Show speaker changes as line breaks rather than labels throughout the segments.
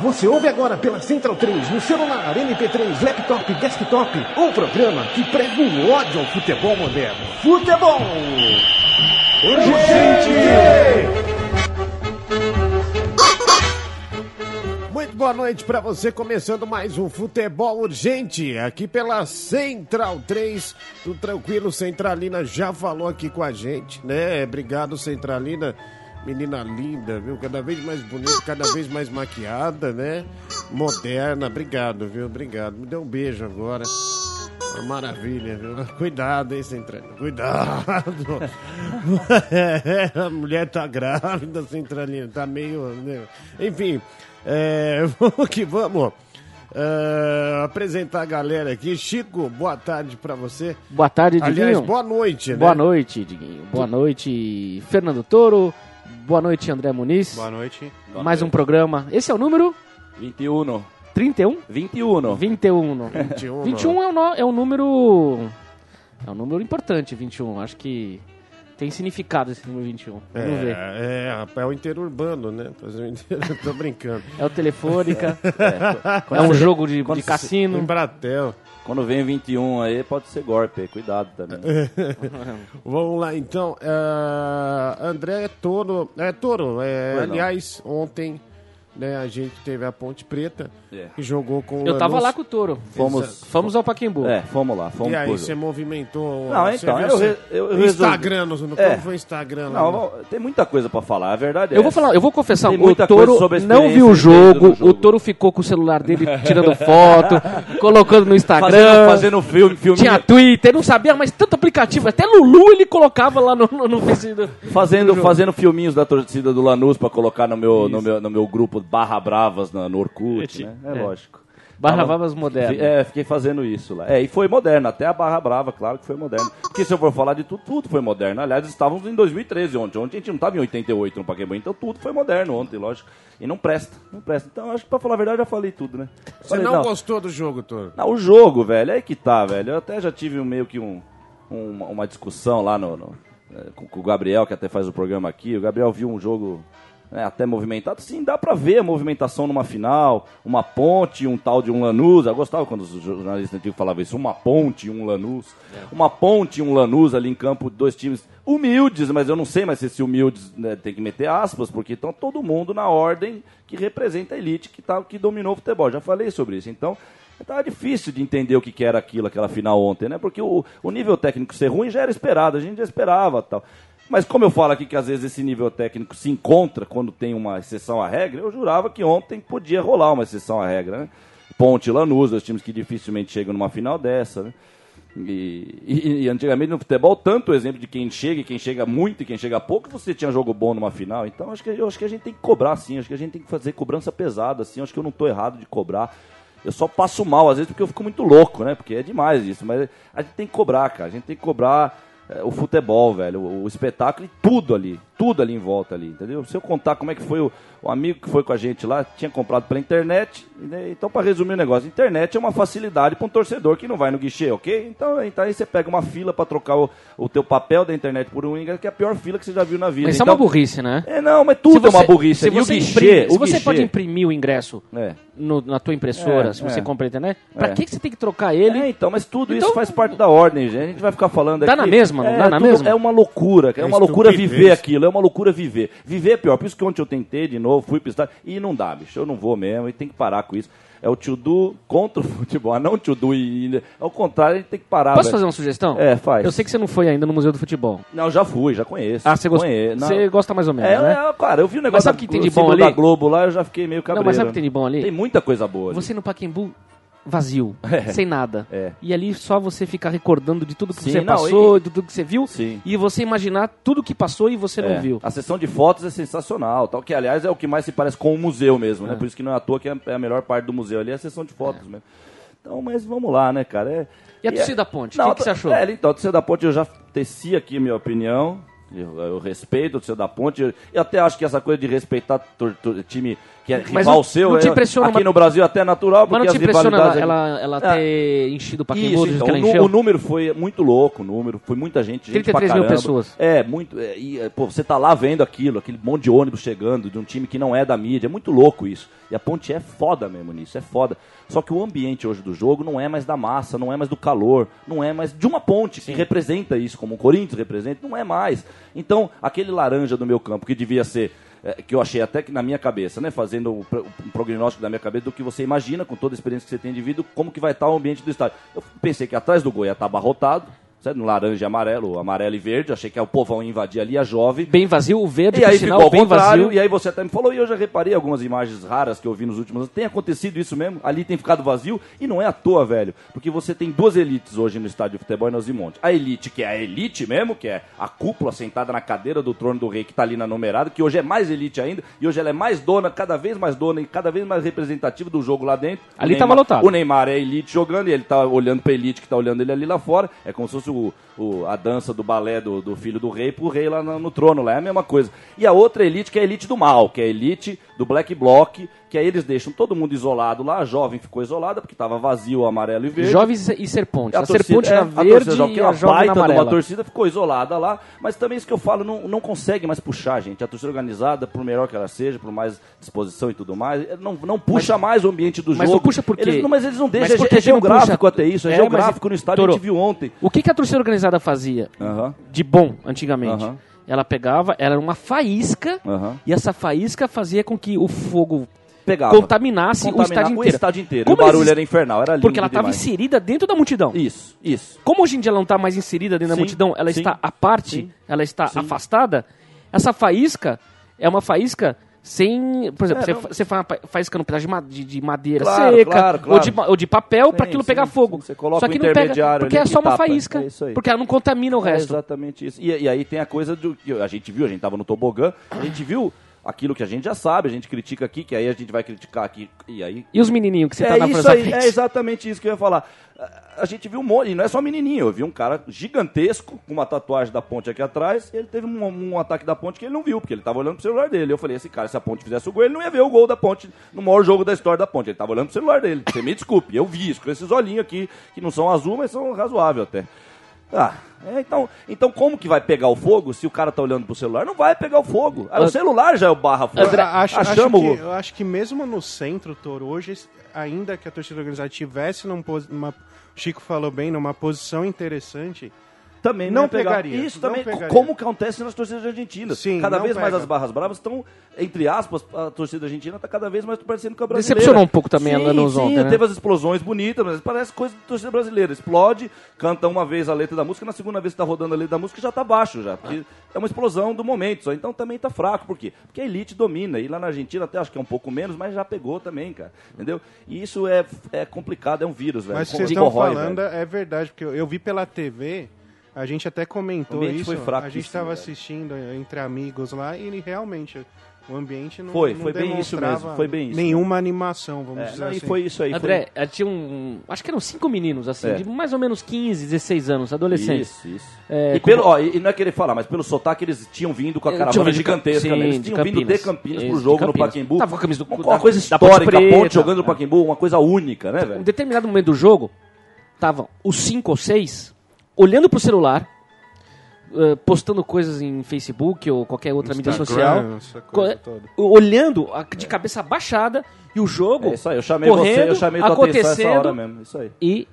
Você ouve agora pela Central 3, no celular, MP3, laptop, desktop, um programa que prega o ódio ao futebol moderno. Futebol! Urgente! Muito boa noite para você, começando mais um Futebol Urgente, aqui pela Central 3, do Tranquilo Centralina já falou aqui com a gente, né? Obrigado, Centralina. Menina linda, viu? Cada vez mais bonita, cada vez mais maquiada, né? Moderna. Obrigado, viu? Obrigado. Me deu um beijo agora. Uma maravilha, viu? Cuidado, hein, Centralina. Cuidado. a mulher tá grávida, Centralina. Tá meio. né? Enfim, é, vamos que vamos. É, apresentar a galera aqui. Chico, boa tarde pra você.
Boa tarde, Diguinho.
Aliás, boa noite, né?
Boa noite, Diguinho. Boa noite, Fernando Toro. Boa noite, André Muniz.
Boa noite.
Mais um programa. Esse é o número
21.
31?
21.
21.
21.
21 é um, no- é um número. É um número importante, 21. Acho que tem significado esse número 21. Vamos ver.
É, é, rapaz, é o interurbano, né? Tô brincando.
É o Telefônica. é um jogo de, de
Em
cassino.
Bratel.
Quando vem 21 aí, pode ser golpe. Cuidado também.
Vamos lá, então. É, André Toro. É, Toro, é,
Pois não.
aliás, ontem né, a gente teve a Ponte Preta,
É.
que jogou com o
Eu tava
Lanús.
lá com o Toro.
Fomos.
Fomos ao Paquembu.
É, fomos lá. Fomos
E aí, você movimentou.
Não,
você
então, eu re- eu- eu
o
resolvi-
Instagram, no, no
É.
foi o Instagram lá?
Não,
né?
tem muita coisa pra falar. A verdade é
Eu vou falar, eu vou confessar,
Tem
o
a
não viu o
no
jogo,
jogo.
o Toro ficou com o celular dele tirando foto, colocando no Instagram.
Fazendo, fazendo filme, filme
Tinha Twitter, não sabia, mas tanto aplicativo, até Lulu ele colocava lá no, no, no Facebook.
Fazendo, fazendo filminhos da torcida do Lanús pra colocar no meu, no meu, no meu grupo Barra Bravas na- no Orkut, né? É,
É.
lógico.
Barra Bravas moderno.
É, fiquei fazendo isso lá. É, e foi moderno, até a Barra Brava, claro que foi moderno. Porque se eu for falar de tudo, tudo foi moderno. Aliás, estávamos em 2013 ontem. Ontem a gente não estava em 88 no Pacaembu, então tudo foi moderno ontem, lógico. E não presta, não presta. Então acho que pra falar a verdade eu já falei tudo, né?
Você
Falei,
não, gostou do jogo, Toro?
não, o jogo, velho, é aí que tá, velho. Eu até já tive um, meio que um, um- uma, uma discussão lá no, no- eh, com, com o Gabriel, que até faz o programa aqui. O Gabriel viu um jogo né, até movimentado. Sim, dá pra ver a movimentação numa final, uma ponte, um tal de um Lanús. Eu gostava quando os jornalistas antigos falavam isso, uma ponte e um Lanús. Uma ponte e um Lanús ali em campo, dois times humildes, mas eu não sei mais se esse humildes né, tem que meter aspas, porque estão todo mundo na ordem que representa a elite que, tá, que dominou o futebol. Já falei sobre isso. Então, Tava difícil de entender o que, que era aquilo, aquela final ontem, né? Porque o, o nível técnico ser ruim já era esperado, a gente já esperava tal. Mas como eu falo aqui que às vezes esse nível técnico se encontra quando tem uma exceção à regra, eu jurava que ontem podia rolar uma exceção à regra, né? Ponte Lanús, dois times que dificilmente chegam numa final dessa, né? E, e- e antigamente no futebol, tanto o exemplo de quem chega e quem chega muito e quem chega pouco, você tinha jogo bom numa final. Então acho que, eu acho que a gente tem que cobrar sim, acho que a gente tem que fazer cobrança pesada, assim, acho que eu não estou errado de cobrar. Eu só passo mal, às vezes, porque eu fico muito louco, né? Porque é demais isso. Mas a gente tem que cobrar, cara. A gente tem que cobrar o futebol, velho. O, o espetáculo e tudo ali. Tudo ali em volta ali, entendeu? Se eu contar como é que foi o, o amigo que foi com a gente lá, tinha comprado pela internet. né? Então, para resumir o negócio, internet é uma facilidade para um torcedor que não vai no guichê, ok? Então, então aí você pega uma fila para trocar o, o teu papel da internet por um ingresso, que é a pior fila que você já viu na vida.
Mas isso é
então,
uma burrice, né?
É, não, mas tudo é uma burrice.
Se
E o
você,
guichê,
imprime- se
o
você
guichê-
pode imprimir o ingresso
É.
no- na tua impressora,
É,
se você
é.
compra a internet, pra
É.
que, que você tem que trocar ele?
É, então, mas tudo
Então-
isso faz parte da ordem, gente. A gente vai ficar falando
Dá
aqui.
na mesma, não
é,
dá na
tudo-
mesma?
É uma loucura, é,
É
uma loucura viver aquilo, é uma loucura viver. Viver é pior, por isso que ontem eu tentei de novo, fui pro estádio, e não dá, bicho, eu não vou mesmo, e tem que parar com isso. É o tio Du contra o futebol, não o tio Du e... Ao contrário, tem que parar,
Posso
velho.
fazer uma sugestão?
É, faz.
Eu sei que você não foi ainda no Museu do Futebol.
Não, já fui, já conheço.
Ah, você gosta, você gosta mais ou menos,
É,
né?
é, cara, eu vi o negócio
Mas sabe
da-
que tem de bom ali?
da Globo lá, eu já fiquei meio cabreiro.
Não, mas sabe o que tem de bom ali?
Tem muita coisa boa ali.
Você no Paquembu vazio,
É.
sem nada.
É.
E ali só você ficar recordando de tudo que
Sim,
você
não,
passou,
e-
de tudo que você viu,
Sim.
e você imaginar tudo que passou e você
É,
não viu.
A sessão de fotos é sensacional, tal, que aliás é o que mais se parece com o museu mesmo, né? Por isso que não é à toa que é é a melhor parte do museu ali, é a sessão de fotos mesmo. Então, mas vamos lá, né, cara? É-
E a
é-
torcida da Ponte? O que, que você achou?
É, então, a torcida da Ponte eu já teci aqui a minha opinião. Eu, eu respeito a torcida da Ponte. Eu, eu até acho que essa coisa de respeitar tor- tor- time que é
Mas
rival
não-
seu,
não te
é-
impressiona
aqui no Brasil até é natural,
Mas
porque
não te
as
impressiona ela,
rivalidades...
ela, ela ter enchido o Pacaembu
então,
que ela encheu?
o número foi muito louco, o número, foi muita gente, gente
33
pra
mil pessoas.
É, muito, é, e, é, pô, você tá lá vendo aquilo, aquele monte de ônibus chegando, de um time que não é da mídia, é muito louco isso. E a Ponte é foda mesmo nisso, é foda. Só que o ambiente hoje do jogo não é mais da massa, não é mais do calor, não é mais de uma ponte que representa isso, como o Corinthians representa, não é mais. Então, aquele laranja do meu campo, que devia ser é, que eu achei até que na minha cabeça, né, fazendo o, pro- prognóstico da minha cabeça do que você imagina com toda a experiência que você tem de vida, como que vai estar o ambiente do estádio. Eu pensei que atrás do gol ia abarrotado, certo? no laranja e amarelo, amarelo e verde, achei que o povão ia invadir ali a jovem.
Bem vazio, o verde,
E aí
sinal,
ficou ao contrário,
vazio.
e aí você até me falou, e eu já reparei algumas imagens raras que eu vi nos últimos anos. Tem acontecido isso mesmo? Ali tem ficado vazio, e não é à toa, velho. Porque você tem duas elites hoje no estádio de futebol em Nosimonte. A elite, que é a elite mesmo, que é a cúpula sentada na cadeira do trono do rei, que tá ali na numerada, que hoje é mais elite ainda, e hoje ela é mais dona, cada vez mais dona e cada vez mais representativa do jogo lá dentro.
Ali
Neymar-
tava lotado.
O Neymar é elite jogando, e ele tá olhando pra elite que tá olhando ele ali lá fora. É como se fosse o, o- a dança do balé do, do filho do rei pro rei lá no, no trono, lá é a mesma coisa. E a outra elite que é a elite do mal, que é a elite do Black Bloc, que aí eles deixam todo mundo isolado lá, a jovem ficou isolada porque tava vazio amarelo e verde.
Jovens e Serponte.
A
A,
torcida-
Serponte
é,
na
a
verde
torcida jovem, que
e
é
a na
baita de uma
amarela.
torcida ficou isolada lá, mas também isso que eu falo, não, não consegue mais puxar, gente. A torcida organizada, por melhor que ela seja, por mais disposição e tudo mais, não, não puxa mais o ambiente do
mas
jogo.
não puxa por quê?
Eles, não, mas eles não
Mas
deixam,
por
é, é geográfico até isso, é,
É,
geográfico
mas-
no estádio, a
Toro,
gente viu ontem.
O que, que a torcida organizada fazia
Aham,
de bom antigamente?
Aham.
Ela pegava, ela era uma faísca,
aham.
e essa faísca fazia com que o fogo
Pegava.
contaminasse o estádio
o
inteiro.
estádio inteiro.
Como
o barulho
eles-
era infernal, era lindo
Porque ela estava inserida dentro da multidão.
Isso, isso.
Como hoje em dia ela não está mais inserida dentro da
Sim,
multidão, ela
sim,
está à parte,
sim,
ela está afastada, essa faísca é uma faísca sem. Por exemplo,
É,
você, você faz pedaço de, de- de madeira
Claro,
seca,
claro,
Ou,
claro.
de, ma- ou de papel para
Sim,
aquilo
sim,
pegar
sim.
fogo.
Você coloca
Só que não pega, porque é só uma
tapa.
faísca.
É.
Porque ela não contamina o
É
resto.
exatamente isso. E, e aí tem a coisa do a gente viu, a gente tava no tobogã, a gente viu aquilo que a gente já sabe, a gente critica aqui, que aí a gente vai criticar aqui, e aí...
E os menininhos que você
é
tá na
isso
frente?
aí, é exatamente isso que eu ia falar. A- gente viu um monte, e não é só menininho, eu vi um cara gigantesco, com uma tatuagem da ponte aqui atrás, ele teve um, um ataque da ponte que ele não viu, porque ele tava olhando pro celular dele. Eu falei, esse cara, se a ponte fizesse o gol, ele não ia ver o gol da ponte no maior jogo da história da ponte, ele tava olhando pro celular dele. Você me desculpe, eu vi isso, com esses olhinhos aqui, que não são azul, mas são razoáveis até. Ah, é, então, então como que vai pegar o fogo se o cara tá olhando pro celular? Não vai pegar o fogo. Ah, o celular já é o barra fogo.
Eu acho, acho
Achamos
que, eu acho que mesmo no centro, Toro, hoje, ainda que a torcida organizada tivesse numa, o Chico falou bem, numa posição interessante,
também
Não
pegar.
pegaria,
Isso
não
também,
pegaria.
como acontece nas torcidas argentinas.
Sim,
cada
não
vez mais
pega.
as barras bravas estão, entre aspas, a torcida argentina está cada vez mais parecendo com a brasileira.
Decepcionou um pouco também a
sim,
Lanús
sim,
ontem, né?
teve as explosões bonitas, mas parece coisa de torcida brasileira. Explode, canta uma vez a letra da música, na segunda vez que está rodando a letra da música já está baixo já. Porque é uma explosão do momento só. Então também está fraco. Por quê? Porque a elite domina. E lá na Argentina até acho que é um pouco menos, mas já pegou também, cara. Entendeu? E isso é, é complicado, é um vírus, velho.
mas o que
Com-
vocês estão falando
velho.
é verdade, porque eu, eu vi pela TV, a gente até comentou isso,
foi
a gente estava
velho.
assistindo entre amigos lá e realmente o ambiente não,
Foi,
não
foi bem isso mesmo, foi bem isso,
nenhuma animação, vamos
É,
dizer
não, e
assim.
foi isso aí.
André, eh, tinha um. Acho que eram cinco meninos, assim,
É.
de mais ou menos 15, 16 anos,
foi...
adolescentes.
Isso, isso.
É,
e, pelo, ó, e não é querer falar, mas pelo sotaque eles tinham vindo com a
Eh,
caravana
de
gigantesca,
sim,
né? Eles
de
tinham vindo de
Campinas.
Pro
de
jogo no
Campinas.
Pacaembu.
Tava com a camisa do-
uma,
da-
uma coisa
da Ponte
histórica, a ponte
Preta.
jogando no Pacaembu, uma coisa única, né,
Em
velho?
determinado momento do jogo, estavam os cinco ou seis olhando pro celular, eh, postando coisas em Facebook ou qualquer outra mídia social,
Instagram, essa coisa
co-
toda.
olhando a- de cabeça baixada e o jogo
É isso aí, eu chamei
correndo,
você, eu chamei tua atenção essa
acontecendo
hora mesmo, isso aí.
e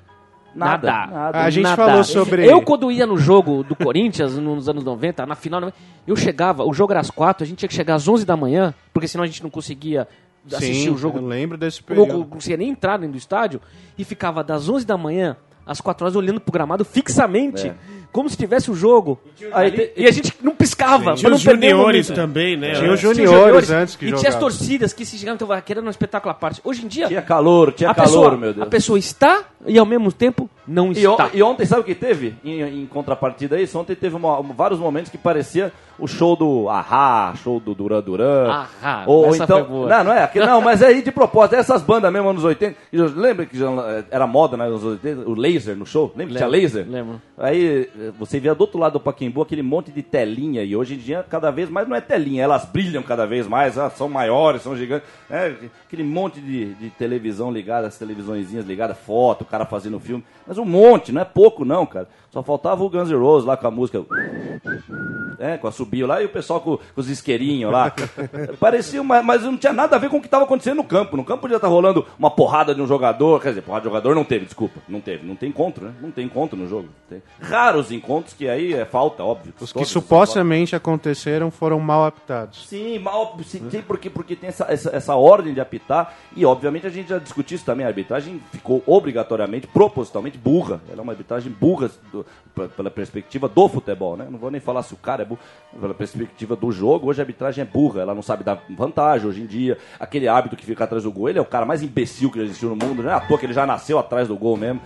Nada,
nada.
nada.
A gente
Nada.
falou sobre...
Eu, quando ia no jogo do Corinthians, nos anos 90, na final, eu chegava, o jogo era às 4, a gente tinha que chegar às 11 da manhã, porque senão a gente não conseguia assistir
Sim,
o jogo
eu lembro desse
não
período.
conseguia nem entrar dentro do estádio e ficava das 11 da manhã às 4 horas olhando pro gramado fixamente,
É.
como se tivesse o jogo.
Aí
Ali,
te-
e a gente não piscava.
Tinha
não
os juniores também, né?
Tinha os juniores antes que
E tinha as torcidas que se chegavam, então, era um espetáculo à parte. Hoje em dia,
Tinha calor, tinha calor,
pessoa,
meu Deus.
a pessoa está e ao mesmo tempo não
E, on-
está.
e ontem, sabe o que teve? Em, em contrapartida a isso, ontem teve uma- vários momentos que parecia o show do Ahá, show do Duran Duran.
Ahá,
ou então,
foi boa.
Não, não é, aqui- não, mas é aí de propósito, essas bandas mesmo anos 80. E eu- Lembra que já era moda né, nos anos 80, o laser no show? Lembra que tinha laser?
lembro.
Aí eh, você via do outro lado do Paquembu aquele monte de telinha e hoje em dia cada vez mais não é telinha, elas brilham cada vez mais, ah, são maiores, são gigantes. É, aquele monte de, de televisão ligada, as televisõezinhas ligadas, foto, o cara fazendo filme. Mas um monte, não é pouco não, cara. Só faltava o Guns N' Roses lá com a música. É, com a subiu lá e o pessoal com, com os isqueirinhos lá. Parecia, uma, mas não tinha nada a ver com o que estava acontecendo no campo. No campo já tá rolando uma porrada de um jogador. Quer dizer, porrada de jogador não teve, desculpa. Não teve. Não tem encontro, né? Não tem encontro no jogo. Tem raros encontros que aí é falta, óbvio.
Os que supostamente aconteceram foram mal aptados.
Sim, mal, sim, sim, porque, porque tem essa, essa, essa ordem de apitar e, obviamente, a gente já discutiu isso também. A arbitragem ficou obrigatoriamente, propositalmente burra. Ela é uma arbitragem burra do- p- pela perspectiva do futebol, né? Não vou nem falar se o cara é burro, pela perspectiva do jogo. Hoje a arbitragem é burra, ela não sabe dar vantagem. Hoje em dia, aquele árbitro que fica atrás do gol, ele é o cara mais imbecil que já existiu no mundo, não é à toa que ele já nasceu atrás do gol mesmo,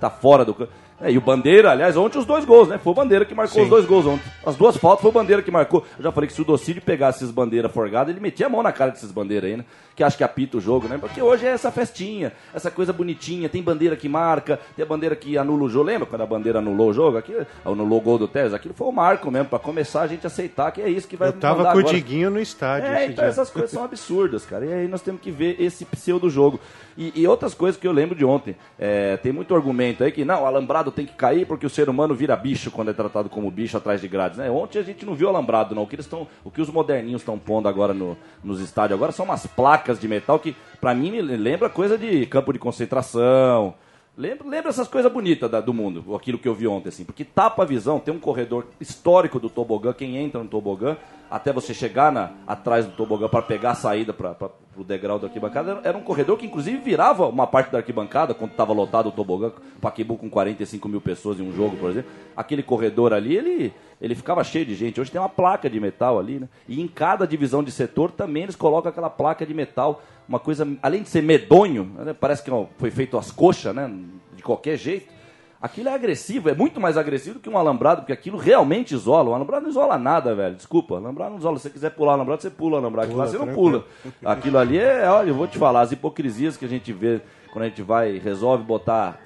tá fora do campo. É, e o Bandeira, aliás, ontem os dois gols, né? Foi o Bandeira que marcou os dois gols ontem. As duas faltas foi o Bandeira que marcou. Eu já falei que se o Docídio pegasse esses bandeiras forgadas, ele metia a mão na cara desses bandeiras aí, né? Que acho que apita o jogo, né? Porque hoje é essa festinha, essa coisa bonitinha. Tem bandeira que marca, tem a bandeira que anula o jogo. Lembra quando a bandeira anulou o jogo? Aquilo, anulou o gol do Tevez? Aquilo foi o marco mesmo, pra começar a gente aceitar que é isso que vai
Eu tava com o. Diguinho no estádio
É, então
dia.
essas coisas são absurdas, cara. E aí nós temos que ver esse pseudo jogo. E, e outras coisas que eu lembro de ontem. É, tem muito argumento aí que não, o alambrado tem que cair porque o ser humano vira bicho quando é tratado como bicho atrás de grades. Né? Ontem a gente não viu alambrado, não. O que, eles tão, o que os moderninhos estão pondo agora no- nos estádios agora são umas placas de metal que, pra mim, me lembra coisa de campo de concentração. Lembra, lembra essas coisas bonitas da- do mundo, aquilo que eu vi ontem, assim, porque tapa a visão, tem um corredor histórico do tobogã, quem entra no tobogã, até você chegar na, atrás do tobogã para pegar a saída para o degrau da arquibancada, era, um corredor que inclusive virava uma parte da arquibancada quando estava lotado o tobogã, Paquibu com 45 mil pessoas em um jogo, por exemplo. Aquele corredor ali, ele, ele ficava cheio de gente. Hoje tem uma placa de metal ali, né? E em cada divisão de setor também eles colocam aquela placa de metal, uma coisa, além de ser medonho, né? parece que ó, foi feito às coxas, né? De qualquer jeito. Aquilo é agressivo, é muito mais agressivo do que um alambrado, porque aquilo realmente isola. O alambrado não isola nada, velho. Desculpa, alambrado não isola. Se você quiser pular o alambrado, você pula o alambrado. Aquilo lá você não pula. Aquilo ali é, olha, eu vou te falar, as hipocrisias que a gente vê quando a gente vai, resolve botar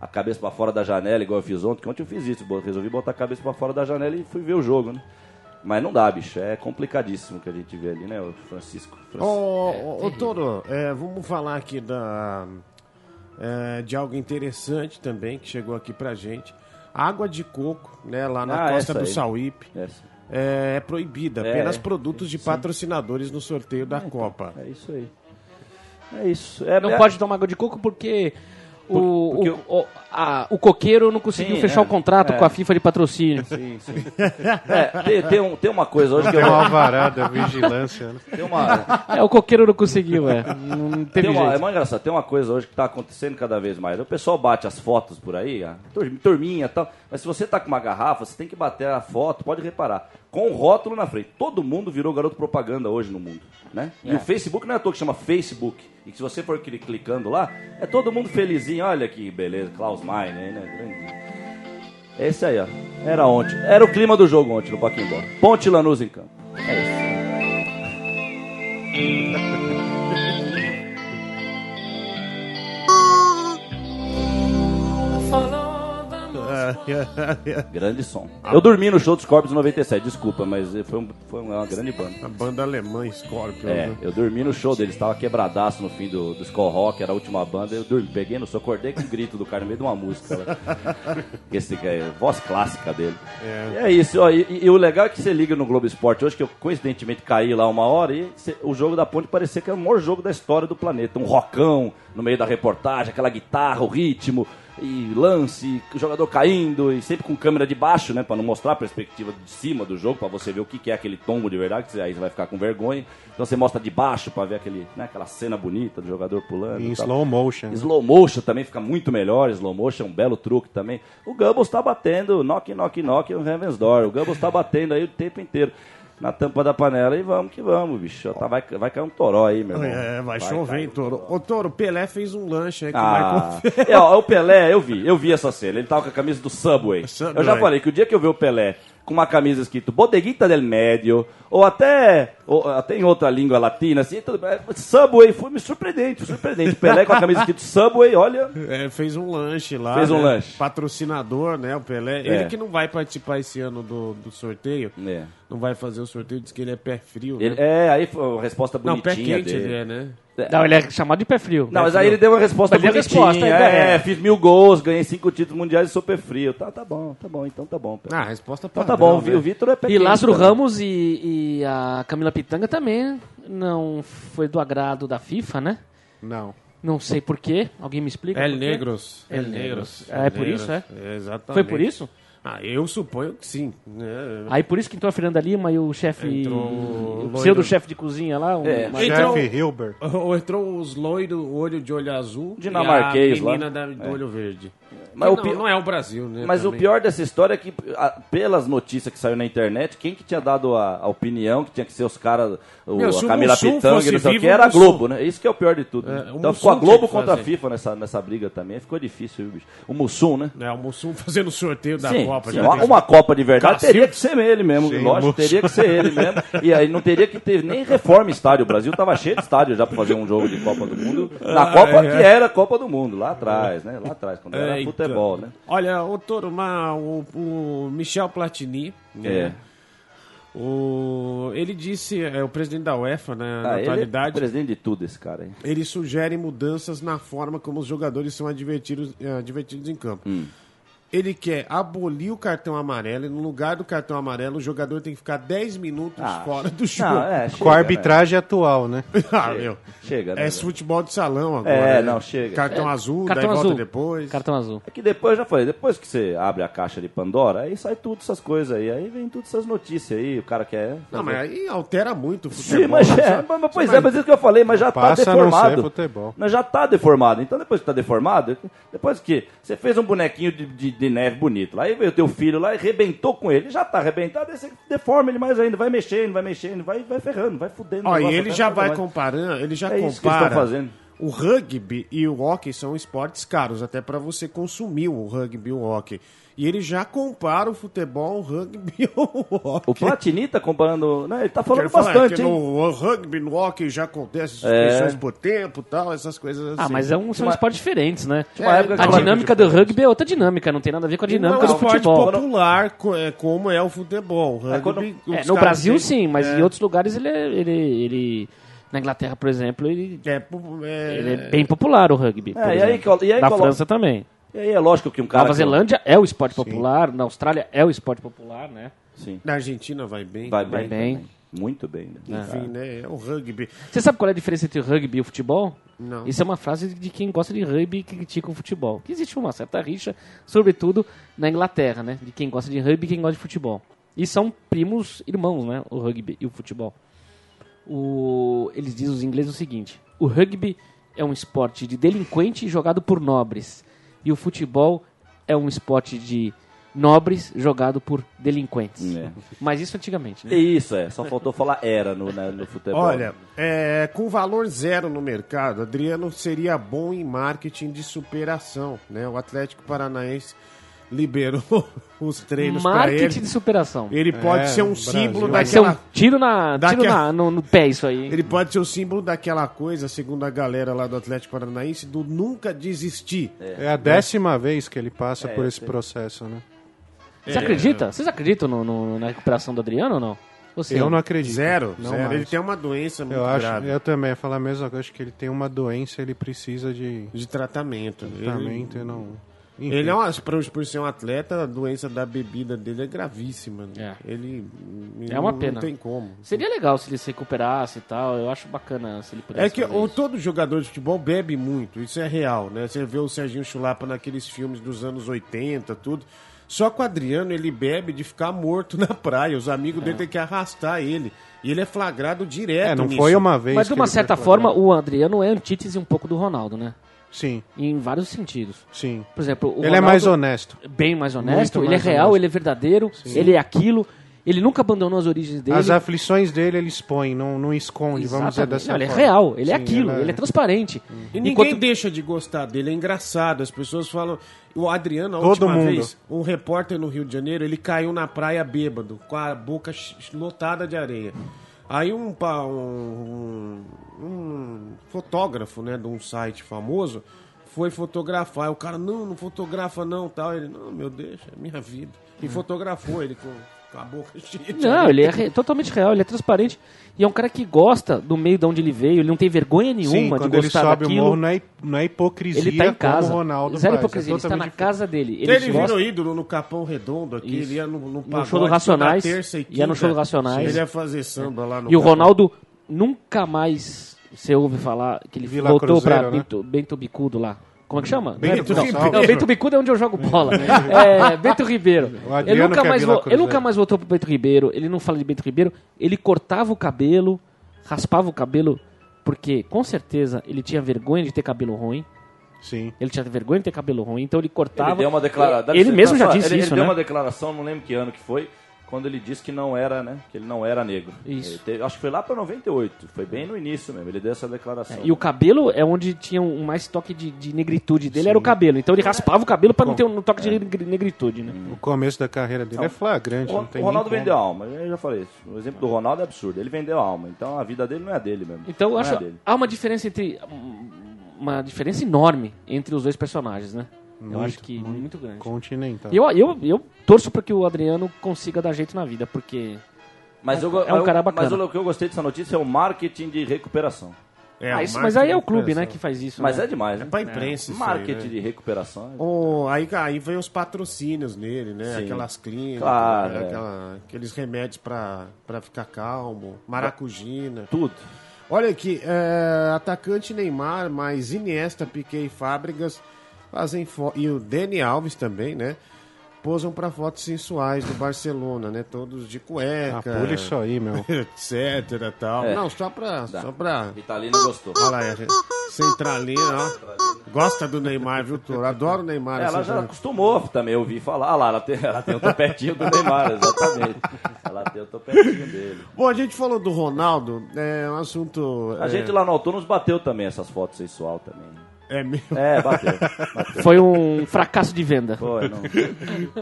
a cabeça pra fora da janela, igual eu fiz ontem, que ontem eu fiz isso, resolvi botar a cabeça pra fora da janela e fui ver o jogo, né? Mas não dá, bicho, é complicadíssimo o que a gente vê ali, né, o Francisco?
Ô,
Francisco.
ô, ô, Toro, é, vamos falar aqui da, é, de algo interessante também que chegou aqui pra gente. Água de coco, né, lá na
Ah,
costa do
aí.
Sauípe.
Essa.
É, é proibida,
É,
apenas
é.
produtos de patrocinadores no sorteio da Copa.
É isso aí. É isso. É,
Não
é-
pode tomar água de coco porque o,
porque
o, o, a- o coqueiro não conseguiu
Sim,
fechar
é.
o contrato
É.
com a FIFA de patrocínio.
Sim, sim. É, tem, tem, um- tem uma coisa hoje que
Tem
eu.
um alvará da vigilância, né?
Tem uma,
É, o coqueiro não conseguiu, é. Não teve
tem uma, é muito engraçado, tem uma coisa hoje que está acontecendo cada vez mais. O pessoal bate as fotos por aí, a tur- turminha e tal. Mas se você tá com uma garrafa, você tem que bater a foto, pode reparar, com o rótulo na frente. Todo mundo virou garoto propaganda hoje no mundo. Né? E o Facebook não é à toa que chama Facebook. E que se você for cli- clicando lá, é todo mundo felizinho. Olha que beleza, Klaus aí, né? Grande. Esse aí, ó. Era ontem. Era o clima do jogo ontem no Paquimbó. Ponte Lanús em campo. É isso. Grande som. Eu dormi no show dos Corpos em 97, desculpa, mas foi, um- foi uma grande banda.
A banda alemã Scorpion.
É,
né?
eu dormi no show deles, tava quebradaço no fim do, do Skull Rock, era a última banda, eu dormi, peguei no som, acordei com o grito do cara no meio de uma música. Né? Esse é voz clássica dele. E é isso, ó, e, e o legal é que você liga no Globo Esporte hoje, que eu coincidentemente caí lá uma hora, e cê- o jogo da ponte parecia que era o maior jogo da história do planeta. Um rockão no meio da reportagem, aquela guitarra, o ritmo. E lance, jogador caindo, e sempre com câmera de baixo, né? Pra não mostrar a perspectiva de cima do jogo, pra você ver o que que é aquele tombo de verdade, que aí você vai ficar com vergonha. Então você mostra de baixo pra ver aquele, né, aquela cena bonita do jogador pulando.
Em
e
slow motion. né?
Slow motion também fica muito melhor. Slow motion é um belo truque também. O Gambos tá batendo knock, knock, knock no Heaven's Door. O Gambos tá batendo aí o tempo inteiro na tampa da panela e vamos que vamos, bicho. Tá, vai, vai cair um toró aí, meu irmão.
É, vai, chover,
cair
hein,
um
Toro. Ô, Toro, Pelé fez um lanche aí com o
Ah,
Michael
é, ó, o Pelé, eu vi, eu vi essa cena. Ele tava com a camisa do Subway.
Subway.
Eu já falei que o dia que eu ver o Pelé com uma camisa escrito Bodeguita del Médio, ou até, ou até em outra língua latina, assim, tudo. Subway, foi me surpreendente, surpreendente. Pelé com a camisa escrito Subway, olha.
É, fez um lanche lá.
Fez um
né?
lanche.
Patrocinador, né? O Pelé.
É.
Ele que não vai participar esse ano do, do sorteio.
É.
Não vai fazer o sorteio, diz que ele é pé frio.
Ele-
né?
é, aí foi a resposta
Não, pé
bonitinha
quente
dele.
ele é, né?
Não, ele é chamado de pé frio.
Não, mas aí ele deu uma resposta
deu
bonitinha.
resposta,
é,
é.
fiz mil gols, ganhei cinco títulos mundiais e sou pé frio. Tá, tá bom, tá bom, então tá bom.
Ah, a resposta
Então
padrão,
tá bom,
né?
o Vitor é pé
E Lázaro
também.
Ramos e, e a Camila Pitanga também não foi do agrado da FIFA, né?
Não.
Não sei porquê. Alguém me explica?
El
por quê?
Negros.
El
El Negros.
Negros. É por isso, é?
Exatamente.
Foi por isso?
Ah, eu suponho que sim. né?
Aí por isso que entrou a Fernanda Lima e o chefe.
Entrou
O pseudo-chefe de cozinha lá. Um,
É.
Entrou-
Chefe Hilbert.
Ou entrou os loiros, olho de olho azul.
Dinamarquês
e a
lá.
menina da, do olho verde.
Mas
Que
o
não,
pi-
não é o Brasil, né?
Mas o
também.
pior dessa história é que, a- pelas notícias que saiu na internet, quem que tinha dado a, a opinião, que tinha que ser os caras, o- a
o
Camila Pitanga, não sei o que, era a
o.
Globo, né? Isso que é o pior de tudo.
É, o
então ficou a Globo contra a. FIFA nessa, nessa briga também, ficou difícil, viu, bicho? O Mussum, né?
É, o Mussum fazendo sorteio da
Sim,
Copa.
sim, uma, uma Copa de verdade teria que ser ele mesmo,
Sim,
lógico, teria que ser ele mesmo. E aí não teria que ter nem reforma estádio. O Brasil tava cheio de estádio já pra fazer um jogo de Copa do Mundo. Na Copa que era Copa do Mundo, lá atrás, né? Lá atrás, quando era
Eita.
Futebol, né?
Olha, o Toro, o, o Michel Platini, né?
É.
O, ele disse, é o presidente da UEFA, né, na
Ah, ele é
atualidade,
presidente de tudo, esse cara aí.
ele sugere mudanças na forma como os jogadores são advertidos, eh, advertidos em campo.
Hum.
Ele quer abolir o cartão amarelo e no lugar do cartão amarelo o jogador tem que ficar 10 minutos
Ah,
fora do jogo.
Não, é, chega,
Com a arbitragem atual, né?
Ah, meu.
Chega, né?
É esse futebol de salão agora.
É,
né?
não, chega.
Cartão azul,
Cartão
daí
azul.
volta depois.
Cartão azul.
É que depois, eu já falei, depois que você abre a caixa de Pandora, aí sai tudo essas coisas aí. Aí vem todas essas notícias aí, o cara quer.
Não,
fazer-
mas aí altera muito o futebol.
Sim, mas,
né?
é, mas- mas- pois é, mas isso que eu falei, mas já
Passa
tá
a não
deformado.
futebol.
Mas já tá deformado. Então depois que tá deformado, depois que você fez um bonequinho de, de- de neve bonito, lá aí veio teu filho lá e rebentou com ele, já tá arrebentado, aí você deforma ele mais ainda, vai mexendo, vai mexendo, vai, vai ferrando, vai fudendo.
Ó, e ele já vai
mais.
comparando, ele já
É isso que eles
compara
estão fazendo.
o rugby e o hockey são esportes caros, até para você consumir o rugby e o hockey. E ele já compara o futebol, o rugby e o hockey.
O Platini tá comparando. Né, ele tá falando
Quero falar
bastante,
que
hein?
no rugby, no hockey já acontece
É.
suspensões por tempo tal, essas coisas assim.
Ah, mas é um, são
Uma-
esportes diferentes, né?
que
a dinâmica do rugby é outra dinâmica, não tem nada a ver com a
não
dinâmica
é um
do
esporte
futebol.
popular co- é, como é o futebol. O
É, quando-
rugby,
É,
os
no Brasil
têm-
sim, mas
é,
em outros lugares ele, é- ele, ele na Inglaterra, por exemplo, ele,
É, é,
ele é bem popular o rugby. por
É, e aí e aí
na França também.
E aí é lógico que um cara.
Nova
que-
Zelândia é o esporte popular, na Austrália é o esporte popular, né?
Sim.
Na Argentina vai bem.
Vai
também.
bem. Muito bem, né?
Enfim, né? É o rugby.
Você sabe qual é a diferença entre o rugby e o futebol?
Não.
Isso é uma frase de quem gosta de rugby e critica o futebol. Que existe uma certa rixa, sobretudo na Inglaterra, né? De quem gosta de rugby e quem gosta de futebol. E são primos irmãos, né? O rugby e o futebol. O... Eles dizem os ingleses o seguinte: o rugby é um esporte de delinquente jogado por nobres. E o futebol é um esporte de nobres jogado por delinquentes.
É.
Mas isso antigamente, né?
Isso, é. Só faltou falar era no, né, no futebol.
Olha, é, com valor zero no mercado, Adriano seria bom em marketing de superação. Né? O Atlético Paranaense liberou os treinos para
Marketing
ele.
de superação.
Ele pode
É,
ser um
Brasil.
símbolo
Vai ser um
daquela.
tiro, na, tiro
daquela-
na- no, no pé isso aí.
Ele pode ser o símbolo daquela coisa, segundo a galera lá do Atlético Paranaense, do nunca desistir.
É a décima vez que ele passa por esse processo, né?
Você acredita? Vocês acreditam no- no- na recuperação do Adriano ou não? Você?
Eu não acredito.
Zero,
Não
zero. Ele tem uma doença muito
Eu acho,
grave
eu também ia falar a mesma coisa, acho que ele tem uma doença, ele precisa de
de tratamento. Ele-
tratamento e não... Enfim.
Ele é uma, por, por ser um atleta, a doença da bebida dele é gravíssima. né?
É.
Ele, ele
É uma
não,
pena.
Não tem como.
Seria legal se ele se recuperasse e tal. Eu acho bacana se ele pudesse.
É que
fazer
o,
isso.
todo jogador de futebol bebe muito, isso é real, né? Você vê o Serginho Chulapa naqueles filmes dos anos 80, tudo. Só que o Adriano, ele bebe de ficar morto na praia. Os amigos dele têm que arrastar ele. E ele é flagrado direto
É, não
nisso.
foi uma vez.
Mas de uma certa forma, o Adriano é antítese um pouco do Ronaldo, né?
Sim,
Em vários sentidos.
sim.
Por exemplo, o
Ele é
Ronaldo
mais honesto.
bem mais honesto,
Muito
ele é
mais
real,
honesto.
ele é verdadeiro, ele é aquilo. Ele nunca abandonou as origens dele.
As aflições dele ele expõe, não, não esconde, vamos dizer
Exatamente.
dessa
Não, ele é
forma.
real, ele é
Sim,
aquilo, ele é, transparente.
E ninguém
Enquanto-
deixa de gostar dele, é engraçado. As pessoas falam. O Adriano, a
Todo
última
mundo.
vez, um repórter no Rio de Janeiro, ele caiu na praia bêbado, com a boca lotada de areia. Aí um, um, um- fotógrafo, né, de um site famoso, foi fotografar. O cara, não, não fotografa não, tal. Ele, não, meu, deixa, é minha vida. E fotografou ele com, com a boca cheia de
Não, ele é re- totalmente real, ele é transparente. E é um cara que gosta do meio de onde ele veio, ele não tem vergonha
Sim,
nenhuma de
quando ele
gostar
sobe o
daquilo.
morro não é, não é hipocrisia
ele tá em casa.
como o Ronaldo
Zero
faz.
hipocrisia,
é
ele está na casa dele. Ele,
Ele,
gosta-
virou ídolo no Capão Redondo aqui,
Isso.
ele ia no, no,
No
pagode
show do Racionais,
terça e
ia no
quinta.
show do Racionais.
Ele ia fazer samba lá no
E o
Capão.
Ronaldo nunca mais você ouve falar que ele
Vila
voltou pra
né?
Bento, Bento Bicudo lá. Como é que chama?
Bento
não,
Gonçalves.
não, Bento Bicudo é onde eu jogo bola. é, Bento Ribeiro. Ele nunca,
é
mais vo- ele nunca mais voltou pro Bento Ribeiro. Ele não fala de Bento Ribeiro. Ele cortava o cabelo, raspava o cabelo, porque com certeza ele tinha vergonha de ter cabelo ruim.
Sim.
Ele tinha vergonha de ter cabelo ruim, então ele cortava.
Ele deu uma declaração.
Ele mesmo já disse
ele,
isso,
ele deu
né?
uma declaração, não lembro que ano que foi, quando ele disse que não era, né? Que ele não era negro.
Isso.
Teve- acho que foi lá pra 98. Foi bem no início mesmo. Ele deu essa declaração.
E o cabelo é onde tinha um mais toque de, de negritude dele, era o cabelo. Então ele raspava o cabelo pra não ter um toque de negri- negritude, né?
O começo da carreira dele é flagrante.
O,
não tem
o Ronaldo vendeu a alma, eu já falei isso. O exemplo do Ronaldo é absurdo. Ele vendeu a alma, então a vida dele não é dele mesmo.
Então eu
não
acho
é dele.
há uma diferença entre uma diferença enorme entre os dois personagens, né? Eu
Muito,
acho que muito, grande.
Continental.
Eu, eu, eu torço para que o Adriano consiga dar jeito na vida, porque
Mas, eu, go-
é um
eu-
cara bacana.
mas o que eu gostei dessa notícia é o marketing de recuperação.
É,
Ah, isso- mas aí é o clube, né, que faz isso.
Mas
né?
é demais,
É
né?
pra imprensa isso aí,
Marketing
né?
de recuperação.
O, aí, aí vem os patrocínios nele, né?
Sim.
Aquelas clínicas,
Claro,
né?
é.
Aquela- aqueles remédios pra, pra ficar calmo, maracujina.
Tudo.
Olha aqui, é, atacante Neymar, mais Iniesta, Piquet e Fábricas fazem e o Dani Alves também, né? Posam pra fotos sensuais do Barcelona, né? Todos de
Ah,
cueca,
pula isso aí, meu.
etc, tal.
É.
Não, só pra, só pra
Vitalino gostou.
Olha lá, Centralina, ó. Gosta do Neymar, viu, Toro? Adoro o Neymar.
Ela já
Centralina.
acostumou também a ouvir falar. Ah lá, ela tem, ela tem o topetinho do Neymar, exatamente. Ela tem o topetinho dele.
Bom, a gente falou do Ronaldo, é um assunto...
A
é,
gente lá no Autônomos bateu também essas fotos sensual também.
É mesmo.
É, bateu. bateu.
Foi um fracasso de venda.
Foi, não.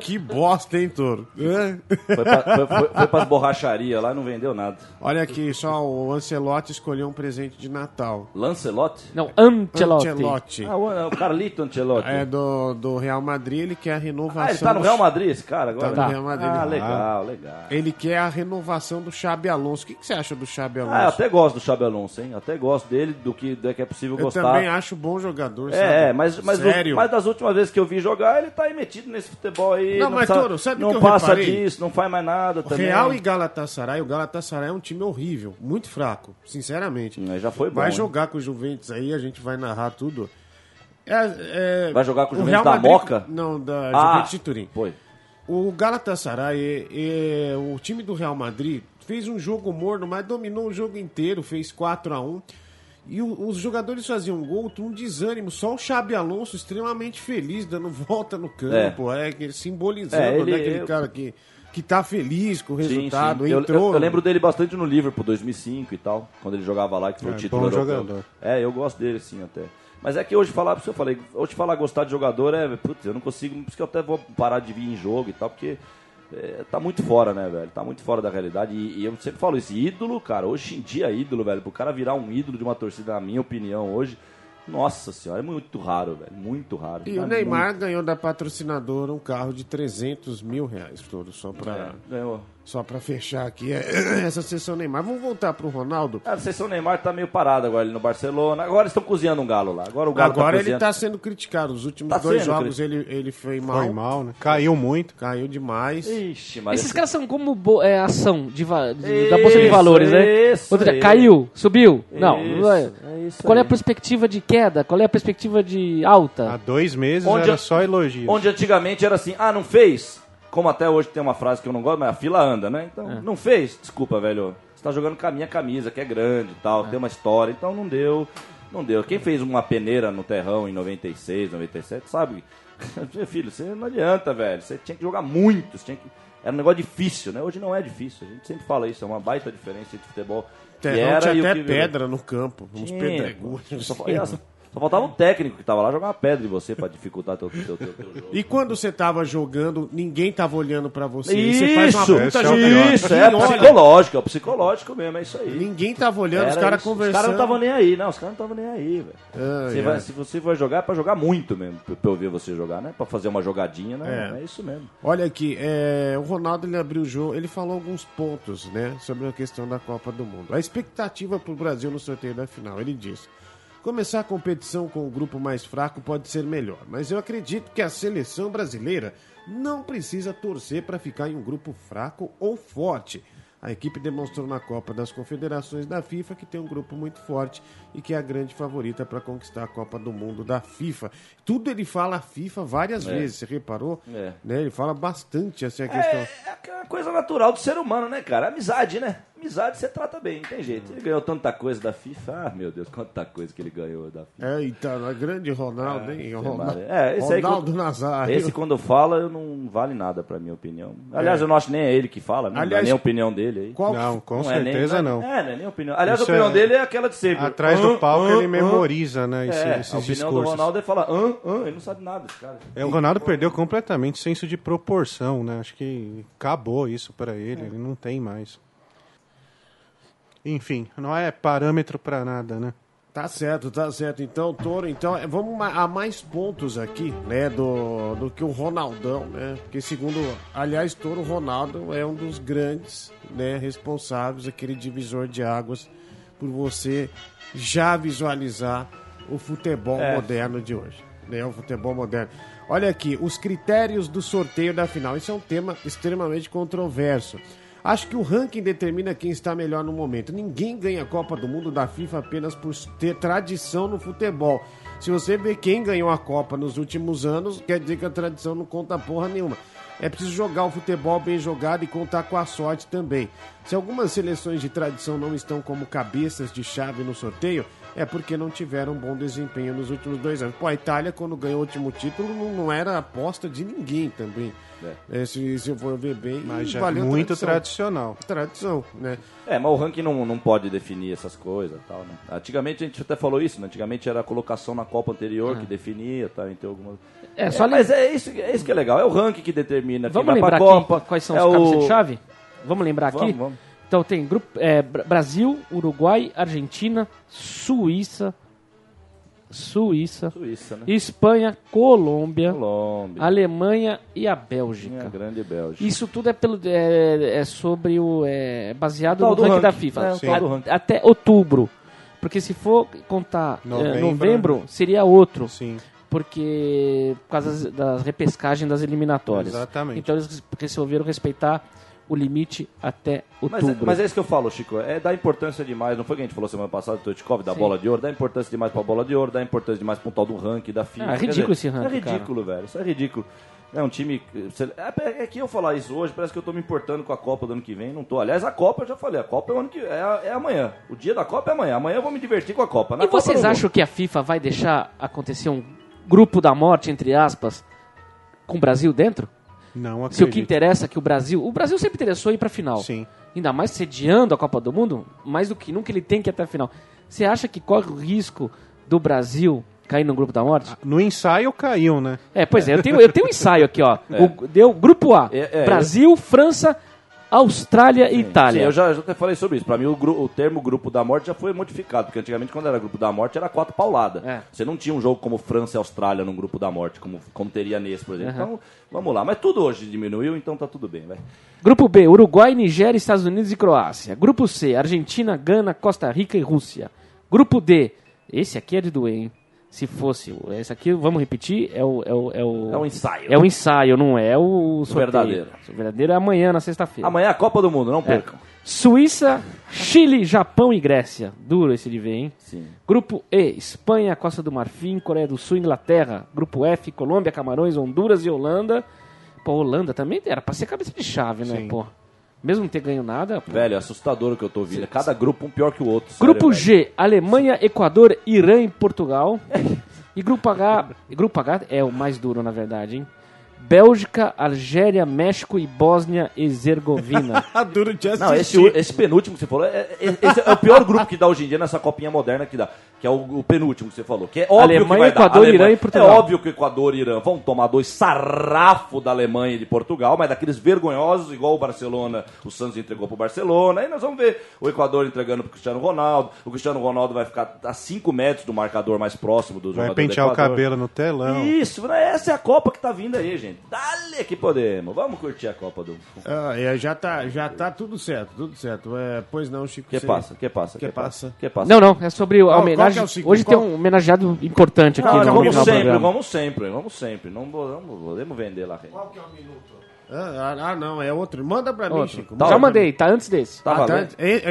Que bosta, hein, Toro? É.
Foi, pra, foi, foi, foi pras borracharias lá e não vendeu nada.
Olha aqui, só o Ancelotti escolheu um presente de Natal.
Lancelotti?
Não, Ancelotti.
Ancelotti.
Ah, o, o Carlito Ancelotti.
É do, do Real Madrid, ele quer a renovação...
ah, ele tá no Real Madrid, esse cara agora?
Tá no Real Madrid.
Ah, legal, legal.
Ele quer a renovação do Xabi Alonso. O que, que você acha do Xabi Alonso?
Ah, eu até gosto do Xabi Alonso, hein? Até gosto dele, do que, do que é possível
Eu
gostar.
também acho bom jogador, sabe?
É, mas, mas,
Sério?
mas das últimas vezes que eu vi jogar, ele tá aí metido nesse futebol aí.
Não, mas,
precisa-
Toro, sabe o
não
que eu
passa
reparei?
disso, não faz mais nada também.
Real e Galatasaray, o Galatasaray é um time horrível, muito fraco, sinceramente.
Mas já foi bom.
vai
hein?
jogar com o Juventus aí, a gente vai narrar tudo. É, é,
Vai jogar com o Juventus da
Madrid-
Moca?
Não, da
Ah,
Juventus de Turim.
Foi.
O Galatasaray, é, é, o time do Real Madrid, fez um jogo morno, mas dominou o jogo inteiro, fez 4 a 1 E o- os jogadores faziam gol, um desânimo. Só o Xabi Alonso extremamente feliz, dando volta no campo, é, que ele simbolizando
É, ele-
né, aquele
eu-
cara que, que tá feliz com o
Sim,
resultado,
sim. Eu,
entrou.
eu, eu lembro dele bastante no Liverpool 2005 e tal, quando ele jogava lá, que foi
É,
o título
jogador.
É, eu gosto dele sim até. Mas é que hoje falar, por eu falei, hoje falar gostar de jogador é, putz, eu não consigo, por isso que eu até vou parar de vir em jogo e tal, porque é, tá muito fora, né, velho? Tá muito fora da realidade. E, e eu sempre falo isso, ídolo, cara, hoje em dia ídolo, velho, pro cara virar um ídolo de uma torcida, na minha opinião, hoje, Nossa senhora, é muito raro, velho. Muito raro.
E o
Mas
Neymar ganhou da patrocinadora um carro de 300 mil reais, todo só
muito.
pra,
É, ganhou.
só pra fechar aqui é, essa sessão Neymar. Vamos voltar pro Ronaldo.
Ah, a sessão Neymar tá meio parada agora ali no Barcelona. Agora eles estão cozinhando um galo lá. Agora o galo
Agora
tá
ele
cozinhando.
tá sendo criticado. Os últimos
Tá
dois jogos ele, ele foi mal,
Foi mal, né? Caiu muito.
caiu demais.
Ixi, mas
Esses
esse-
caras são como bo- é, ação de de- da Bolsa de
Isso,
Valores, né?
isso
Outro dia,
aí.
caiu, subiu. Não,
Isso,
não é.
É isso
Qual é a
aí.
perspectiva de queda? Qual é a perspectiva de
Há
alta?
dois meses
Onde
era só elogios.
Onde antigamente era assim, ah, não fez? Como até hoje tem uma frase que eu não gosto, mas a fila anda, né? Então,
É.
não fez? Desculpa, velho. Você tá jogando com a minha camisa, que é grande e tal, tem uma história, então não deu. Não deu. Quem fez uma peneira no terrão em 96, 97, sabe? Meu filho, você não adianta, velho. Você tinha que jogar muito, você tinha que... Era um negócio difícil, né? Hoje não é difícil. A gente sempre fala isso, é uma baita diferença entre futebol era
tinha até pedra no campo, uns pedregulhos.
Só, fa- só faltava um técnico que tava lá jogar uma pedra em você pra dificultar teu, teu, teu, teu jogo.
E quando você tava jogando, ninguém tava olhando pra você. E você faz uma
Isso,
puta
é
jogada.
isso, é
olha.
psicológico, é o psicológico mesmo, é isso aí.
Ninguém tava olhando, os
Era
caras
isso.
conversando.
Os caras não estavam nem aí, não, os caras não estavam nem aí, velho.
Ai,
Você
ai.
vai- se você vai jogar, é pra jogar muito mesmo, pra eu ver você jogar, né? Pra fazer uma jogadinha, né?
É.
É, isso mesmo.
Olha aqui, é, o Ronaldo ele abriu o jogo, ele falou alguns pontos, né, sobre a questão da Copa do Mundo. A expectativa para o Brasil no sorteio da final, ele disse: começar a competição com o grupo mais fraco pode ser melhor, mas eu acredito que a seleção brasileira não precisa torcer para ficar em um grupo fraco ou forte. A equipe demonstrou na Copa das Confederações da FIFA que tem um grupo muito forte e que é a grande favorita para conquistar a Copa do Mundo da FIFA. Tudo ele fala FIFA várias vezes, você reparou?
É.
Né? Ele fala bastante assim a questão.
É, é aquela coisa natural do ser humano, né, cara? Amizade, né? Amizade você trata bem, não tem jeito. Ele ganhou tanta coisa da FIFA. Ah, meu Deus, quanta coisa que ele ganhou da FIFA.
Eita, a grande Ronaldo, hein? Ronaldo,
É, esse aí
Ronaldo
quando-
Nazário.
Esse quando fala, eu não vale nada pra minha opinião. Aliás,
É.
eu não acho nem é ele que fala, não
Aliás,
é nem a opinião dele aí.
Qual
Não, com
Não é nem-
certeza não.
É, não é nem a opinião. Aliás,
Isso
a opinião
é-
dele é aquela de sempre.
Atrás do palco ele memoriza, né, esse-
É,
esses
a opinião
discursos.
do Ronaldo é falar, hã, hã, ele não sabe nada, esse cara.
É, o Ronaldo perdeu completamente o senso de proporção, né? Acho que acabou isso pra ele, ele não tem mais. Enfim, não é parâmetro pra nada, né?
Tá certo, tá certo. Então, Toro, então, é, vamos a mais pontos aqui, né, do, do que o Ronaldão, né? Porque segundo, aliás, Toro, o Ronaldo é um dos grandes, né, responsáveis, aquele divisor de águas, por você já visualizar o futebol
É.
moderno de hoje, né? O futebol moderno. Olha aqui, os critérios do sorteio da final. Isso é um tema extremamente controverso. Acho que o ranking determina quem está melhor no momento. Ninguém ganha a Copa do Mundo da FIFA apenas por ter tradição no futebol. Se você vê quem ganhou a Copa nos últimos anos, quer dizer que a tradição não conta porra nenhuma. É preciso jogar o futebol bem jogado e contar com a sorte também. Se algumas seleções de tradição não estão como cabeças de chave no sorteio, é porque não tiveram um bom desempenho nos últimos dois anos. Pô, a Itália, quando ganhou o último título, não, não era aposta de ninguém também. É, se, se eu for ver bem,
Mas já é
valeu
muito
tradição.
tradicional.
Tradição, né?
É, mas o ranking não, não pode definir essas coisas e tal, né? Antigamente a gente até falou isso, né? Antigamente era a colocação na Copa anterior que definia, tá? Então algumas...
É, só
mas é isso, é isso que é legal, é o ranking que determina
Vamos
quem vai
lembrar
pra Copa.
aqui quais são
é
os cabeças de chave? Vamos lembrar aqui?
Vamos, vamos.
Então tem grupo, é, Bra- Brasil, Uruguai, Argentina, Suíça, Suíça,
Suíça, né?
Espanha, Colômbia,
Colômbia.
Alemanha e a
Minha
Bélgica.
grande Bélgica.
Isso tudo é, pelo, é, é sobre o. É baseado no
do
ranking, da
ranking.
FIFA.
É,
A-
ranking.
até outubro. Porque se for contar é,
Novembro,
novembro,
né?
seria outro.
Sim.
Porque. Por causa das, das repescagens das eliminatórias.
Exatamente.
Então eles resolveram respeitar o limite até
Mas,
outubro.
mas é isso que eu falo, Chico. É dar importância demais. Não foi o que a gente falou semana passada do Toitkov, da
Sim.
bola de ouro? Dá importância demais pra bola de ouro, dá importância demais um tal do ranking da FIFA.
Ah, é ridículo
dizer,
esse ranking,
É ridículo, velho. Isso é ridículo. É um time. É, é que eu falar isso hoje, parece que eu tô me importando com a Copa do ano que vem. Não tô. Aliás, a Copa eu já falei. A Copa é, o ano que, é, é amanhã. O dia da Copa é amanhã. Amanhã eu vou me divertir com a Copa. Na
E
Copa
vocês acham que a FIFA vai deixar acontecer um grupo da morte, entre aspas, com o Brasil dentro?
Não acredito.
Se o que interessa é que o Brasil. O Brasil sempre interessou ir pra final.
Sim.
Ainda mais sediando a Copa do Mundo, mais do que nunca ele tem que ir até a final. Você acha que corre o risco do Brasil cair no grupo da morte?
No ensaio caiu, né?
É, pois é, eu tenho, eu tenho um ensaio aqui, ó. O, deu grupo A:
É, é,
Brasil, França, Austrália e Itália.
Sim, eu já, eu até falei sobre isso. Pra mim, o, o termo grupo da morte já foi modificado, porque antigamente, quando era grupo da morte, era quatro pauladas.
É.
Você não tinha um jogo como França e Austrália num grupo da morte, como, como teria nesse, por exemplo. Então, vamos lá. Mas tudo hoje diminuiu, então tá tudo bem, vai.
Grupo B, Uruguai, Nigéria, Estados Unidos e Croácia. Grupo C, Argentina, Gana, Costa Rica e Rússia. Grupo D, esse aqui é de doer, hein? Se fosse, esse aqui, vamos repetir, é o... É o, é o,
É um ensaio.
É o ensaio, não é o sorteio.
verdadeiro.
O verdadeiro é amanhã, na sexta-feira.
Amanhã é a Copa do Mundo, não
É.
percam.
Suíça, Chile, Japão e Grécia. Duro esse de ver, hein?
Sim.
Grupo E, Espanha, Costa do Marfim, Coreia do Sul, Inglaterra. Grupo F, Colômbia, Camarões, Honduras e Holanda. Pô, Holanda também era pra ser cabeça de chave, né,
Sim.
pô? Mesmo não ter ganho nada. pô.
Velho, é assustador o que eu tô ouvindo. Cada grupo um pior que o outro. sério,
Grupo
velho.
G, Alemanha, Equador, Irã e Portugal. E grupo H, grupo H é o mais duro, na verdade, hein? Bélgica, Argélia, México e Bósnia e Herzegovina.
Duro de
Não, esse,
assistir.
esse penúltimo que você falou, é, é- esse é o pior grupo que dá hoje em dia nessa copinha moderna que dá. Que é o, o penúltimo que você falou. Que é óbvio
Alemanha,
que vai dar.
Equador, Irã e Portugal.
É óbvio que o Equador e Irã vão tomar dois sarrafo da Alemanha e de Portugal, mas daqueles vergonhosos, igual o Barcelona, o Santos entregou pro Barcelona. Aí nós vamos ver o Equador entregando pro Cristiano Ronaldo. O Cristiano Ronaldo vai ficar a 5 metros do marcador mais próximo do
Vai
jogador
pentear
do
o
Equador.
cabelo no telão.
Isso, essa é a Copa que tá vindo aí, gente. Dale que podemos. Vamos curtir a Copa do.
Ah, é, já, tá, já tá tudo certo, tudo certo. É, pois não, Chico.
Que
você-
passa, que passa,
Que passa?
que passa.
Não, não, é sobre a homenagem.
qual que é?
Hoje
Qual-
tem um homenageado importante aqui
Não,
no,
vamos sempre,
programa.
vamos sempre, vamos sempre. Não podemos, podemos vender lá.
Qual que é o minuto? Ah, ah, não, é outro. Manda pra mim,
Outro.
Chico.
Tá,
Já mandei,
mim.
tá antes desse.
Tá
Ah, tá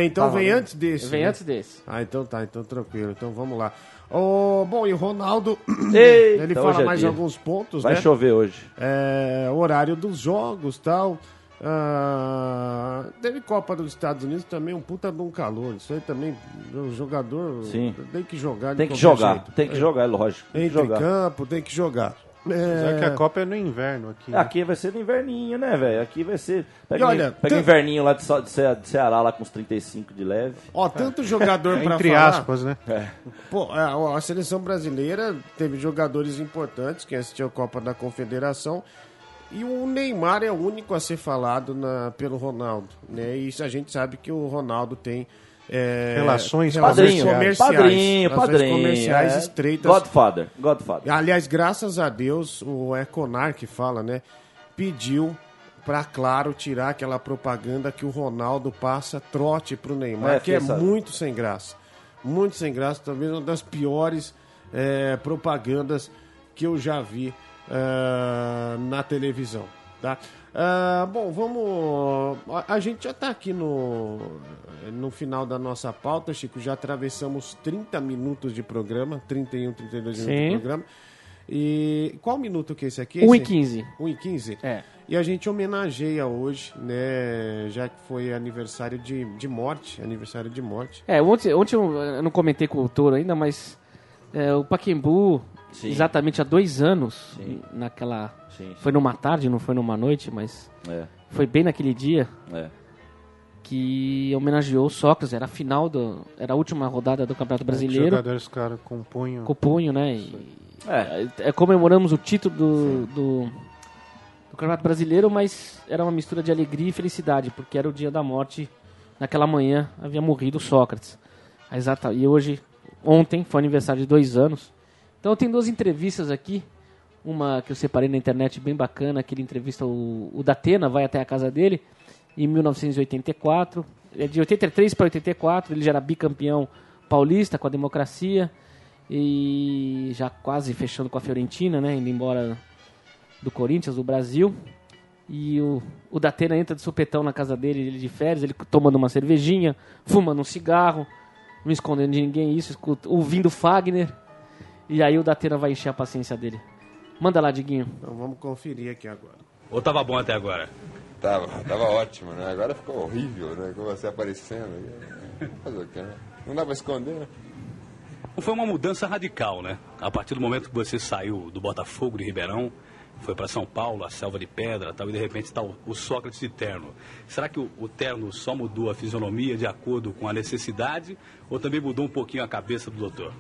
então
Tá
vem
valendo.
antes desse.
Vem
né?
antes desse.
Ah, então tá, então tranquilo. Então vamos lá. Ô, bom, e o Ronaldo,
Eita,
ele fala
é
mais alguns pontos,
Vai
né?
chover hoje.
É, horário dos jogos tal. Ah, teve Copa dos Estados Unidos também, um puta de um calor. Isso aí também, o jogador
Sim.
tem que jogar.
Tem que jogar,
jeito.
tem que jogar, é lógico. Tem que jogar.
campo, tem que jogar. É,
Só que a Copa é no inverno aqui. né?
Aqui vai ser no inverninho, né, velho? Aqui vai ser. Pega,
E olha,
pega inverninho lá de, de Ce- de Ceará, lá com uns 35 de leve.
Ó, tanto jogador pra
Entre
falar.
aspas, né?
Pô, a, a seleção brasileira teve jogadores importantes, quem assistiu a Copa da Confederação. E o Neymar é o único a ser falado na, pelo Ronaldo. Né? E isso a gente sabe que o Ronaldo tem. É,
Relações
Padrinho,
comerciais.
padrinho,
relações
padrinho.
comerciais
é.
estreitas.
Godfather, Godfather.
Aliás, graças a Deus, o Econar que fala, né? Pediu pra Claro tirar aquela propaganda que o Ronaldo passa trote pro Neymar,
É,
que é
sabendo.
muito sem graça. Muito sem graça, talvez uma das piores é, propagandas que eu já vi é, na televisão. Tá? Ah, bom, vamos. A, a gente já está aqui no, no final da nossa pauta, Chico. Já atravessamos 30 minutos de programa, 31, 32 minutos
Sim.
de programa. E qual minuto que é esse aqui?
1 e
Esse-
15.
1 e 15?
É.
E a gente homenageia hoje, né? Já que foi aniversário de, de morte. Aniversário de morte.
É, ontem, ontem eu, eu não comentei com o Toro ainda, mas é, o Paquembu,
Sim.
exatamente há dois anos,
Sim.
naquela.
Sim,
Foi numa tarde, não foi numa noite, mas
é,
foi bem naquele dia
é.
que homenageou o Sócrates. Era a final, do, era a última rodada do Campeonato
Os
Brasileiro.
jogadores ficaram com o punho.
Com o punho, né? E,
É.
é, comemoramos o título do, do, do Campeonato Brasileiro, mas era uma mistura de alegria e felicidade, porque era o dia da morte. Naquela manhã havia morrido Sócrates. Exata, e hoje, ontem, foi aniversário de dois anos. Então tem duas entrevistas aqui. Uma que eu separei na internet bem bacana, que ele entrevista o, o Datena, vai até a casa dele, em 1984. É de 83 para 84, ele já era bicampeão paulista com a democracia e já quase fechando com a Fiorentina, né, indo embora do Corinthians, do Brasil. E o, o Datena entra de supetão na casa dele, ele de férias, ele tomando uma cervejinha, fumando um cigarro, não escondendo de ninguém isso, escuta- ouvindo Fagner. E aí o Datena vai encher a paciência dele. Manda lá, Diguinho.
Então vamos conferir aqui agora.
Ou tava bom até agora?
Tava, tava ótimo, né? Agora ficou horrível, né? Com você aparecendo. Fazer o quê, né? Não dá pra esconder, né?
Foi uma mudança radical, né? A partir do momento que você saiu do Botafogo de Ribeirão, foi para São Paulo, a selva de pedra, tal, e de repente está o, o Sócrates de terno. Será que o, o terno só mudou a fisionomia de acordo com a necessidade ou também mudou um pouquinho a cabeça do doutor?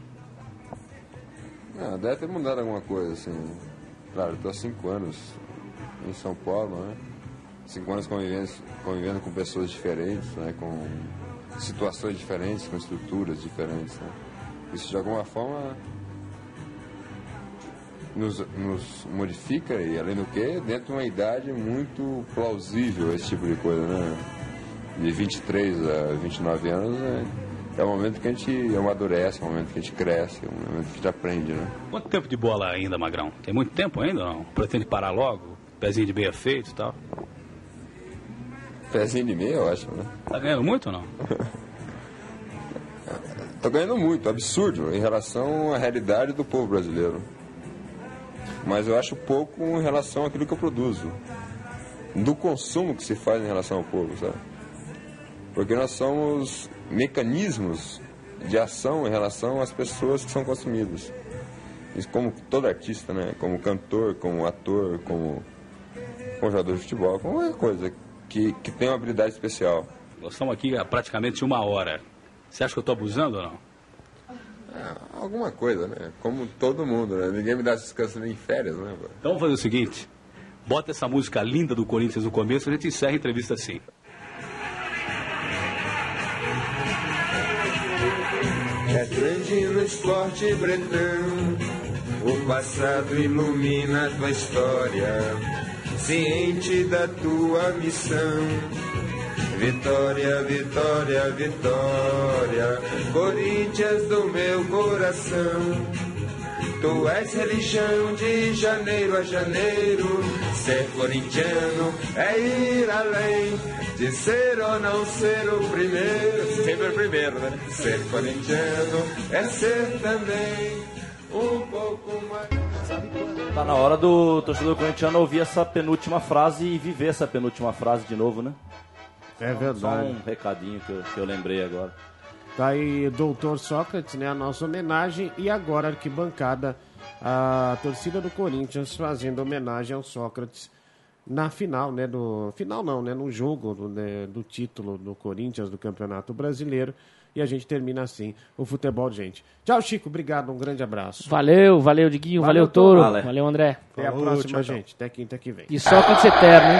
Não, deve ter mudado alguma coisa, assim. Claro, tô há cinco anos em São Paulo, né? cinco anos convivendo, convivendo com pessoas diferentes, né? com situações diferentes, com estruturas diferentes. Né? Isso de alguma forma nos, nos modifica e além do que, dentro de uma idade muito plausível esse tipo de coisa, né? De 23 a 29 anos né? É o momento que a gente amadurece, é o momento que a gente cresce, é o momento que a gente aprende, né?
Quanto tempo de bola ainda, Magrão? Tem muito tempo ainda ou não? Pretende parar logo? Pezinho de meia feito e tal?
Pezinho de meia, eu acho, né?
Tá ganhando muito ou não?
Tô ganhando muito, absurdo, em relação à realidade do povo brasileiro. Mas eu acho pouco em relação àquilo que eu produzo. Do consumo que se faz em relação ao povo, sabe? Porque nós somos mecanismos de ação em relação às pessoas que são consumidas. Isso como todo artista, né? Como cantor, como ator, como, como jogador de futebol, como qualquer coisa que, que tem uma habilidade especial.
Nós estamos aqui há praticamente uma hora. Você acha que eu estou abusando ou não?
É, alguma coisa, né? Como todo mundo, né? Ninguém me dá descanso nem em férias, né?
Então vamos fazer o seguinte: bota essa música linda do Corinthians no começo e a gente encerra a entrevista assim.
É grande no esporte bretão, o passado ilumina tua história, ciente da tua missão. Vitória, vitória, vitória, Corinthians do meu coração. Tu és religião de janeiro a janeiro. Ser corintiano é ir além de ser ou não ser o primeiro. Sempre o primeiro, né? Ser corintiano é ser também um pouco mais.
Tá na hora do torcedor corintiano ouvir essa penúltima frase e viver essa penúltima frase de novo, né?
É
Só
verdade.
um recadinho que eu, que eu lembrei agora.
Tá aí, doutor Sócrates, né? A nossa homenagem. E agora, arquibancada, a torcida do Corinthians fazendo homenagem ao Sócrates na final, né? Do, final não, né? No jogo do, né, do título do Corinthians do Campeonato Brasileiro. E a gente termina assim o futebol, gente. Tchau, Chico. Obrigado. Um grande abraço.
Valeu, valeu, Diguinho,
Valeu,
valeu, Touro,
Toro.
valeu, André.
Até a
Falou,
próxima,
tchau, tchau.
gente. Até quinta que vem.
E Sócrates eterno, hein?